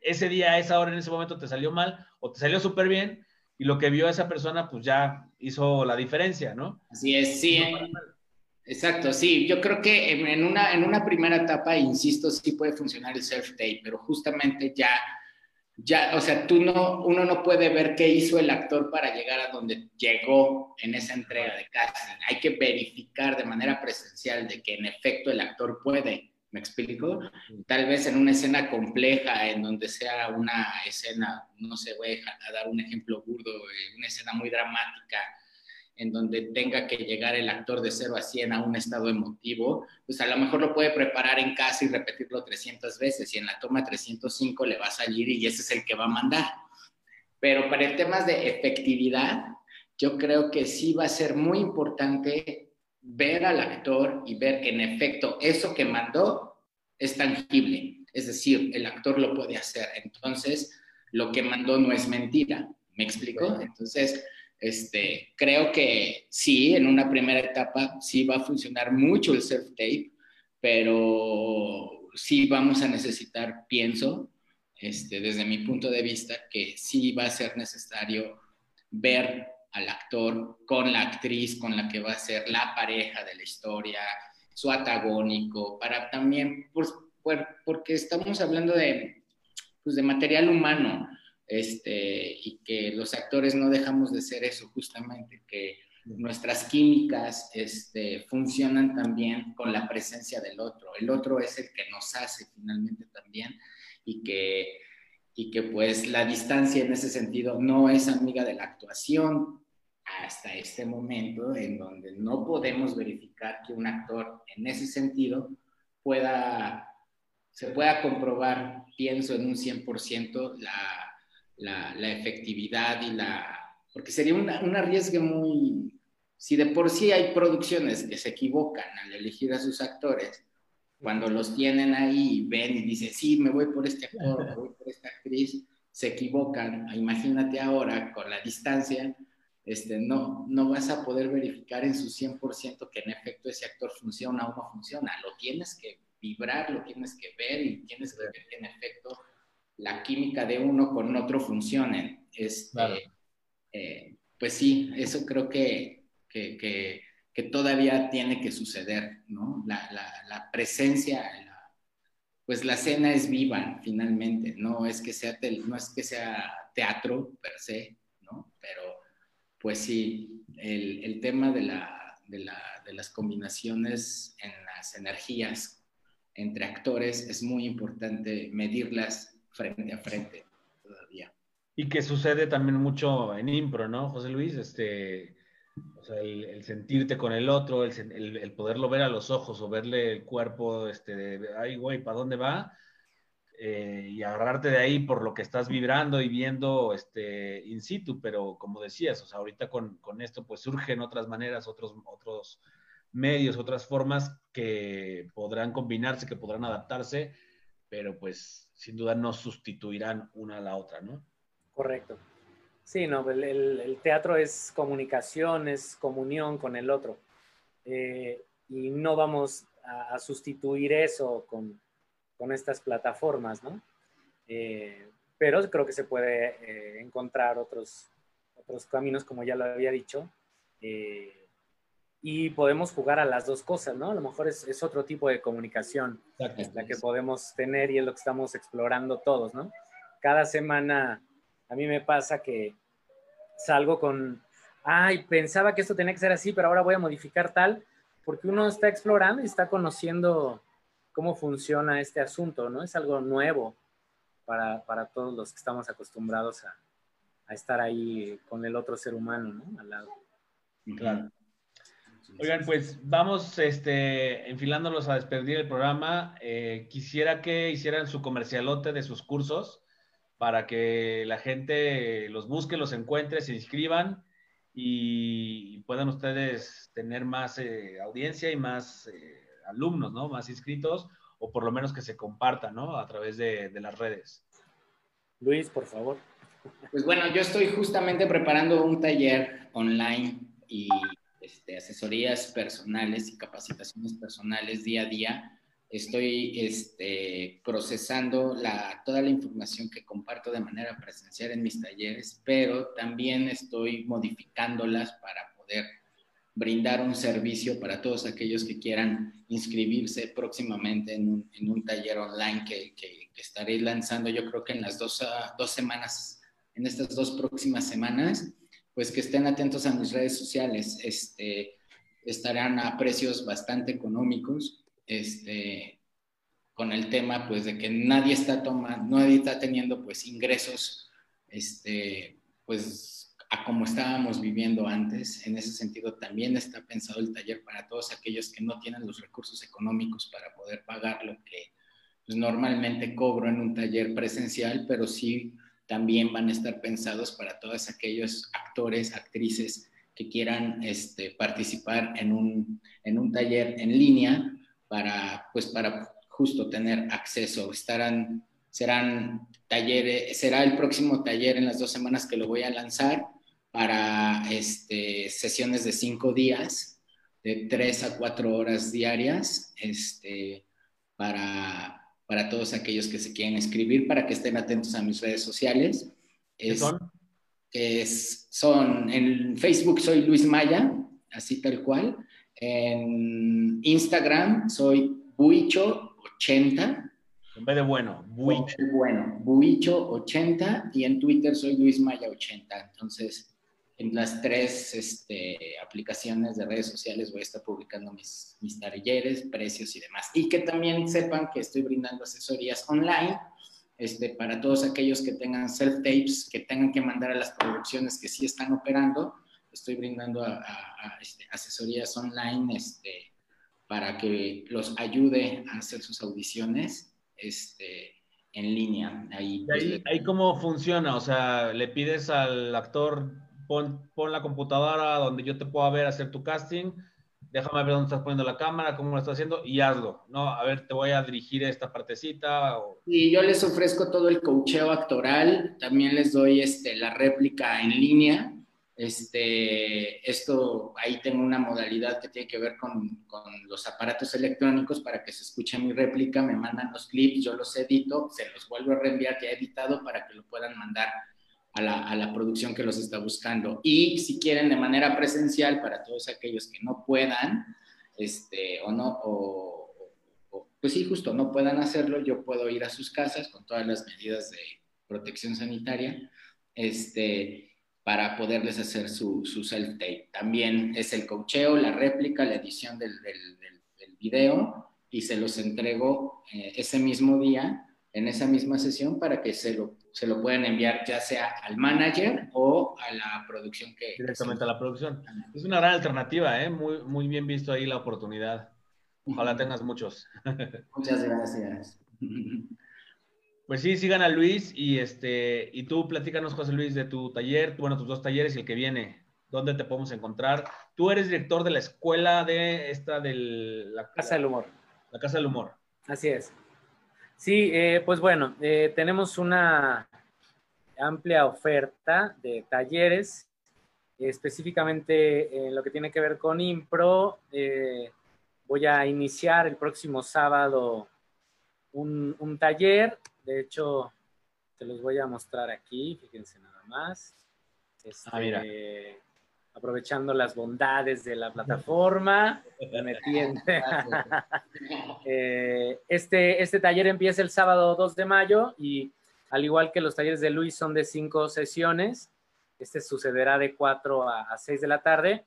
ese día, esa hora, en ese momento te salió mal o te salió súper bien y lo que vio esa persona pues ya hizo la diferencia, ¿no? Así es, sí. Eh. Exacto, sí. Yo creo que en una, en una primera etapa, insisto, sí puede funcionar el self-tape, pero justamente ya ya, o sea, tú no, uno no puede ver qué hizo el actor para llegar a donde llegó en esa entrega de casting. Hay que verificar de manera presencial de que en efecto el actor puede. ¿Me explico? Tal vez en una escena compleja, en donde sea una escena, no sé, voy a dar un ejemplo burdo, eh, una escena muy dramática, en donde tenga que llegar el actor de 0 a 100 a un estado emotivo, pues a lo mejor lo puede preparar en casa y repetirlo 300 veces y en la toma 305 le va a salir y ese es el que va a mandar. Pero para el tema de efectividad, yo creo que sí va a ser muy importante ver al actor y ver que en efecto eso que mandó es tangible. Es decir, el actor lo puede hacer. Entonces, lo que mandó no es mentira. ¿Me explico? Entonces, este, creo que sí, en una primera etapa sí va a funcionar mucho el self-tape, pero sí vamos a necesitar, pienso, este, desde mi punto de vista, que sí va a ser necesario ver al actor con la actriz con la que va a ser la pareja de la historia, su antagónico, para también, pues, porque estamos hablando de, pues, de material humano este, y que los actores no dejamos de ser eso justamente, que nuestras químicas este, funcionan también con la presencia del otro. El otro es el que nos hace finalmente también y que, y que pues la distancia en ese sentido no es amiga de la actuación hasta este momento en donde no podemos verificar que un actor en ese sentido pueda, se pueda comprobar, pienso en un 100%, la la, efectividad y la... Porque sería un arriesgue muy... Si de por sí hay producciones que se equivocan al elegir a sus actores, cuando los tienen ahí y ven y dicen, sí, me voy por este actor, me voy por esta actriz, se equivocan. Imagínate ahora, con la distancia, este, no, no vas a poder verificar en su 100% que en efecto ese actor funciona o no funciona. Lo tienes que vibrar, lo tienes que ver y tienes que ver que en efecto la química de uno con otro funcionen. Este, eh, pues sí, eso creo que, que, todavía tiene que suceder, ¿no? La, presencia, pues la escena es viva finalmente, no es que sea, no es que sea teatro per se, ¿no? Pero pues sí, el, tema de, la, de las combinaciones en las energías entre actores es muy importante medirlas frente a frente todavía. Y que sucede también mucho en impro, ¿no, José Luis? Este, o sea, el, sentirte con el otro, el, el, poderlo ver a los ojos o verle el cuerpo, este, de, ay, güey, ¿para dónde va? Eh, y agarrarte de ahí por lo que estás vibrando y viendo este, in situ, pero como decías, o sea, ahorita con, con esto pues surgen otras maneras, otros, otros medios, otras formas que podrán combinarse, que podrán adaptarse, pero pues sin duda no sustituirán una a la otra, ¿no? Correcto. Sí, no, el, teatro es comunicación, es comunión con el otro. Eh, y no vamos a, sustituir eso con, estas plataformas, ¿no? Eh, pero creo que se puede eh, encontrar otros, otros caminos, como ya lo había dicho, y podemos jugar a las dos cosas, ¿no? A lo mejor es, otro tipo de comunicación la que podemos tener y es lo que estamos explorando todos, ¿no? Cada semana a mí me pasa que salgo con, ay, pensaba que esto tenía que ser así, pero ahora voy a modificar tal, porque uno está explorando y está conociendo cómo funciona este asunto, ¿no? Es algo nuevo para, todos los que estamos acostumbrados a, a, estar ahí con el otro ser humano, ¿no? Al lado. Claro. Oigan, pues vamos este, enfilándolos a despedir el programa. Eh, quisiera que hicieran su comercialote de sus cursos para que la gente los busque, los encuentre, se inscriban y puedan ustedes tener más eh, audiencia y más eh, alumnos, ¿no? Más inscritos o por lo menos que se compartan, ¿no? A través de, de las redes. Luis, por favor. Pues bueno, yo estoy justamente preparando un taller online y asesorías personales y capacitaciones personales día a día. Estoy este, procesando la, toda la información que comparto de manera presencial en mis talleres, pero también estoy modificándolas para poder brindar un servicio para todos aquellos que quieran inscribirse próximamente en un, en un taller online que, que, que estaré lanzando yo creo que en las dos, dos semanas, en estas dos próximas semanas, pues que estén atentos a mis redes sociales. Este, estarán a precios bastante económicos, este, con el tema pues de que nadie está tomando, nadie está teniendo pues ingresos, este, pues a como estábamos viviendo antes. En ese sentido también está pensado el taller para todos aquellos que no tienen los recursos económicos para poder pagar lo que pues, normalmente cobro en un taller presencial, pero sí también van a estar pensados para todos aquellos actores, actrices que quieran este, participar en un, en un taller en línea para, pues, para justo tener acceso. Estarán, serán talleres, será el próximo taller en las dos semanas que lo voy a lanzar para este, sesiones de cinco días, de tres a cuatro horas diarias, este, para, para todos aquellos que se quieren escribir, para que estén atentos a mis redes sociales. ¿Qué son? Es, son, en Facebook soy Luis Maya, así tal cual. En Instagram soy Buicho80. En vez de bueno, Buicho. Bueno, Buicho80 y en Twitter soy Luis Maya80. Entonces, en las tres este, aplicaciones de redes sociales voy a estar publicando mis, mis talleres, precios y demás. Y que también sepan que estoy brindando asesorías online este, para todos aquellos que tengan self-tapes, que tengan que mandar a las producciones que sí están operando. Estoy brindando a, este, asesorías online este, para que los ayude a hacer sus audiciones este, en línea. Ahí, ahí, ahí, cómo funciona? O sea, le pides al actor pon, la computadora donde yo te pueda ver hacer tu casting, déjame ver dónde estás poniendo la cámara, cómo lo estás haciendo y hazlo, ¿no? A ver, te voy a dirigir esta partecita. Y yo les ofrezco todo el cocheo actoral, también les doy este, la réplica en línea. Este, esto, ahí tengo una modalidad que tiene que ver con, con los aparatos electrónicos para que se escuche mi réplica, me mandan los clips, yo los edito, se los vuelvo a reenviar ya editado para que lo puedan mandar a la, a la, producción que los está buscando. Y si quieren de manera presencial, para todos aquellos que no puedan, este, o no, o, pues sí, justo no puedan hacerlo, yo puedo ir a sus casas con todas las medidas de protección sanitaria, este, para poderles hacer su, su self-tape. También es el cocheo, la réplica, la edición del, del, del, video y se los entrego eh, ese mismo día, en esa misma sesión, para que se lo se lo pueden enviar ya sea al manager o a la producción que... Directamente a la producción. Es una gran alternativa, ¿eh? Muy, muy bien visto ahí la oportunidad. Ojalá tengas muchos. Muchas gracias. Pues sí, sigan a Luis y este y tú platícanos, José Luis, de tu taller, bueno, tus dos talleres y el que viene. ¿Dónde te podemos encontrar? Tú eres director de la escuela de esta de la Casa del Humor. La Casa del Humor. Así es. Sí, eh, pues bueno, eh, tenemos una amplia oferta de talleres, específicamente en lo que tiene que ver con Impro. Eh, voy a iniciar el próximo sábado un, taller, de hecho, te los voy a mostrar aquí, fíjense nada más. ah, mira. Aprovechando las bondades de la plataforma. Eh, este, este taller empieza el sábado 2 de mayo y al igual que los talleres de Luis son de cinco sesiones, este sucederá de 4 a, 6 de la tarde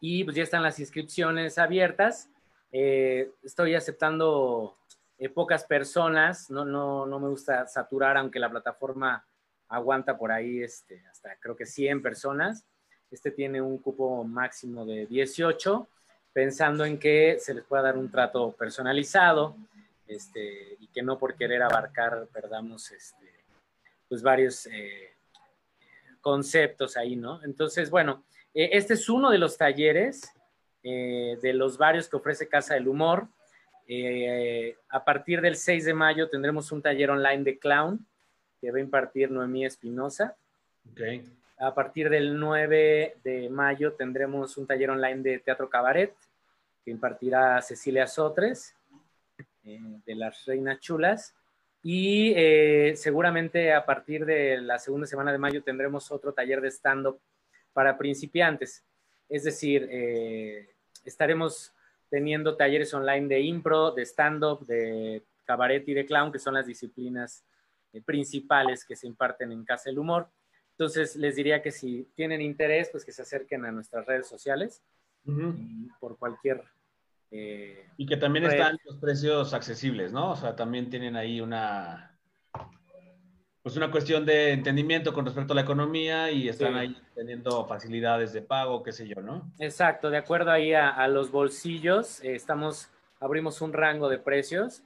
y pues ya están las inscripciones abiertas. Eh, estoy aceptando eh, pocas personas, no, no, no me gusta saturar, aunque la plataforma aguanta por ahí este, hasta creo que 100 personas. Este tiene un cupo máximo de 18, pensando en que se les pueda dar un trato personalizado este, y que no por querer abarcar perdamos este, pues varios eh, conceptos ahí, ¿no? Entonces, bueno, eh, este es uno de los talleres eh, de los varios que ofrece Casa del Humor. a partir del 6 de mayo tendremos un taller online de clown que va a impartir Noemí Espinosa. Okay. A partir del 9 de mayo tendremos un taller online de teatro cabaret que impartirá Cecilia Sotres eh, de las Reinas Chulas. Y eh, seguramente a partir de la segunda semana de mayo tendremos otro taller de stand-up para principiantes. Es decir, eh, estaremos teniendo talleres online de impro, de stand-up, de cabaret y de clown, que son las disciplinas principales que se imparten en Casa del Humor. Entonces, les diría que si tienen interés, pues que se acerquen a nuestras redes sociales por cualquier... Eh, y que también están los precios accesibles, ¿no? O sea, también tienen ahí una, pues una cuestión de entendimiento con respecto a la economía y están ahí teniendo facilidades de pago, qué sé yo, ¿no? Exacto, de acuerdo ahí a, los bolsillos, eh, estamos, abrimos un rango de precios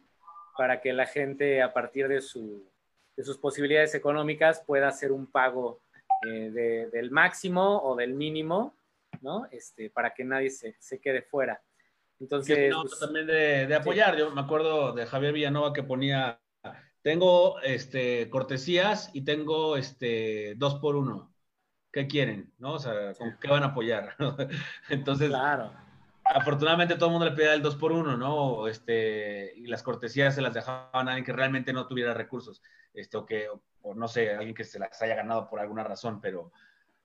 para que la gente a partir de, su, de sus posibilidades económicas pueda hacer un pago eh, del máximo o del mínimo, ¿no? Este, para que nadie se, se quede fuera. Entonces, pues, también de, de apoyar, yo me acuerdo de Javier Villanova que ponía tengo este, cortesías y tengo este, dos por uno. ¿Qué quieren? ¿No? O sea, ¿con qué van a apoyar? Entonces, claro. Afortunadamente todo el mundo le pedía el dos por uno, ¿no? Este, y las cortesías se las dejaban a alguien que realmente no tuviera recursos. Este, o que, o, no sé, alguien que se las haya ganado por alguna razón, pero,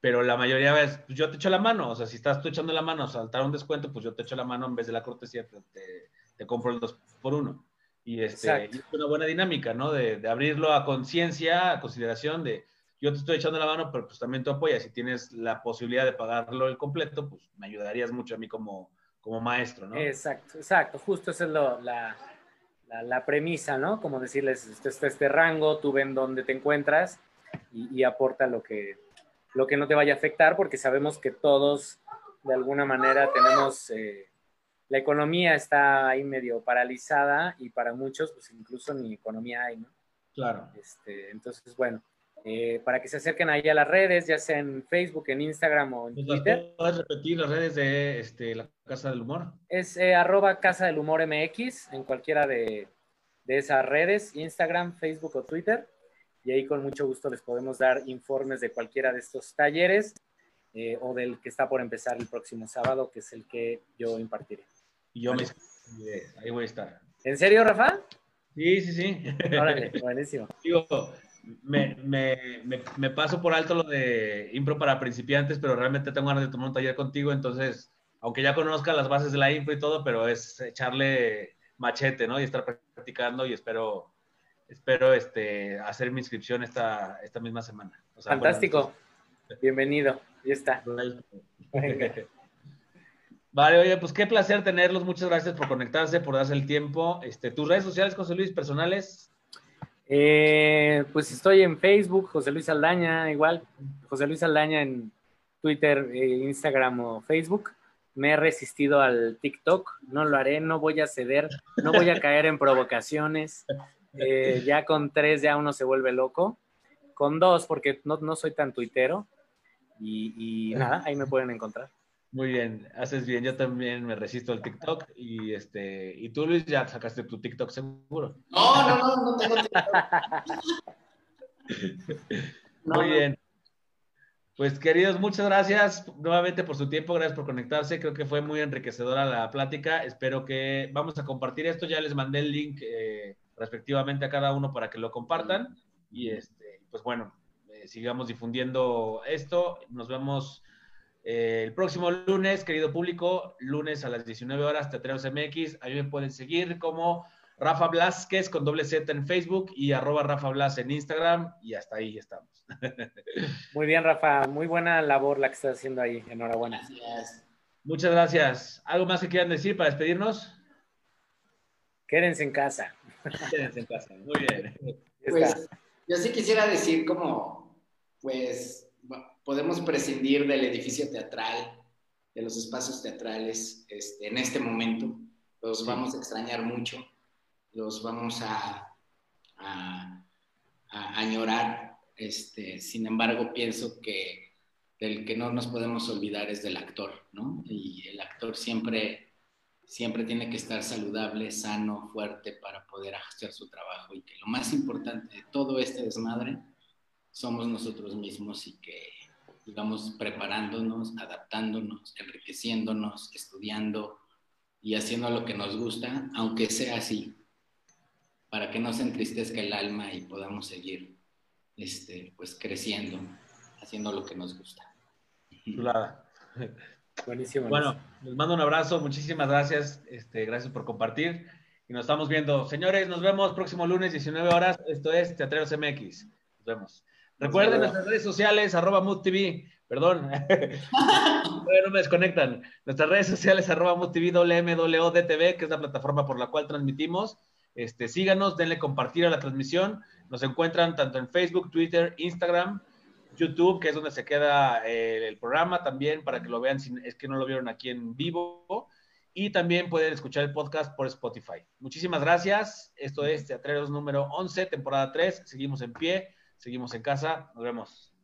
pero la mayoría de veces, pues yo te echo la mano. O sea, si estás tú echando la mano, saltar un descuento, pues yo te echo la mano en vez de la cortesía, te, te compro el dos por uno. Y, este, es una buena dinámica, ¿no? De, abrirlo a conciencia, a consideración de yo te estoy echando la mano, pero pues también tú apoyas. Si tienes la posibilidad de pagarlo el completo, pues me ayudarías mucho a mí como, como maestro, ¿no? Exacto, exacto. Justo esa es lo, la, la, premisa, ¿no? Como decirles, este, este, este, rango, tú ven dónde te encuentras y, aporta lo que, lo que no te vaya a afectar, porque sabemos que todos de alguna manera tenemos... Eh, la economía está ahí medio paralizada y para muchos, pues incluso ni economía hay, ¿no? Claro. Este, entonces, bueno, eh, para que se acerquen ahí a las redes, ya sea en Facebook, en Instagram o en pues, Twitter. ¿Puedes repetir las redes de este, la Casa del Humor? Es eh, arroba Casa del Humor MX en cualquiera de, de esas redes, Instagram, Facebook o Twitter. Y ahí con mucho gusto les podemos dar informes de cualquiera de estos talleres eh, o del que está por empezar el próximo sábado, que es el que yo impartiré. Y yo me ahí voy a estar. ¿En serio, Rafa? Sí, sí, sí. Órale, buenísimo. Digo, me, me, me, paso por alto lo de impro para principiantes, pero realmente tengo ganas de tomar un taller contigo, entonces, aunque ya conozca las bases de la impro y todo, pero es echarle machete, ¿no? Y estar practicando y espero, espero este, hacer mi inscripción esta, esta misma semana. Fantástico. Bienvenido. Ya está. Vale, oye, pues qué placer tenerlos. Muchas gracias por conectarse, por darse el tiempo. Este, ¿Tus redes sociales, José Luis, personales? Eh, pues estoy en Facebook, José Luis Aldaña, igual. José Luis Aldaña en Twitter, eh, Instagram o Facebook. Me he resistido al TikTok, no lo haré, no voy a ceder, no voy a caer en provocaciones. Eh, ya con tres ya uno se vuelve loco. Con dos, porque no, no soy tan tuitero. Y, y nada, ahí me pueden encontrar. Muy bien, haces bien. Yo también me resisto al TikTok y este y tú Luis ya sacaste tu TikTok seguro. No, no, no, no tengo TikTok. Muy bien. Pues queridos, muchas gracias nuevamente por su tiempo, gracias por conectarse. Creo que fue muy enriquecedora la plática. Espero que vamos a compartir esto. Ya les mandé el link eh, respectivamente a cada uno para que lo compartan. Y este, pues bueno, eh, sigamos difundiendo esto. Nos vemos eh, el próximo lunes, querido público, lunes a las 19 horas, Teatreros MX. Ahí me pueden seguir como Rafa Blasquez con doble Z en Facebook y arroba Rafa Blas en Instagram. Y hasta ahí estamos. Muy bien, Rafa. Muy buena labor la que estás haciendo ahí. Enhorabuena. Gracias. Muchas gracias. ¿Algo más que quieran decir para despedirnos? Quédense en casa. Quédense en casa. Muy bien. Pues yo sí quisiera decir como, pues, podemos prescindir del edificio teatral, de los espacios teatrales este, en este momento. Los vamos a extrañar mucho, los vamos a, a, añorar. Este, sin embargo, pienso que del que no nos podemos olvidar es del actor, ¿no? Y el actor siempre, siempre tiene que estar saludable, sano, fuerte para poder hacer su trabajo y que lo más importante de todo este desmadre somos nosotros mismos y que digamos, preparándonos, adaptándonos, enriqueciéndonos, estudiando y haciendo lo que nos gusta, aunque sea así, para que no se entristezca el alma y podamos seguir este, pues, creciendo, haciendo lo que nos gusta. Buenísimo. Bueno, les mando un abrazo, muchísimas gracias, este, gracias por compartir y nos estamos viendo. Señores, nos vemos próximo lunes, 19 horas. Esto es Teatreros MX. Nos vemos. Recuerden nuestras redes sociales, arroba MoodTV. Perdón, no me desconectan. Nuestras redes sociales, arroba MoodTV, WMWDTV, que es la plataforma por la cual transmitimos. Este, síganos, denle compartir a la transmisión. Nos encuentran tanto en Facebook, Twitter, Instagram, YouTube, que es donde se queda eh, el programa también, para que lo vean si es que no lo vieron aquí en vivo. Y también pueden escuchar el podcast por Spotify. Muchísimas gracias. Esto es Teatreros número 11, temporada 3. Seguimos en pie, seguimos en casa. Nos vemos.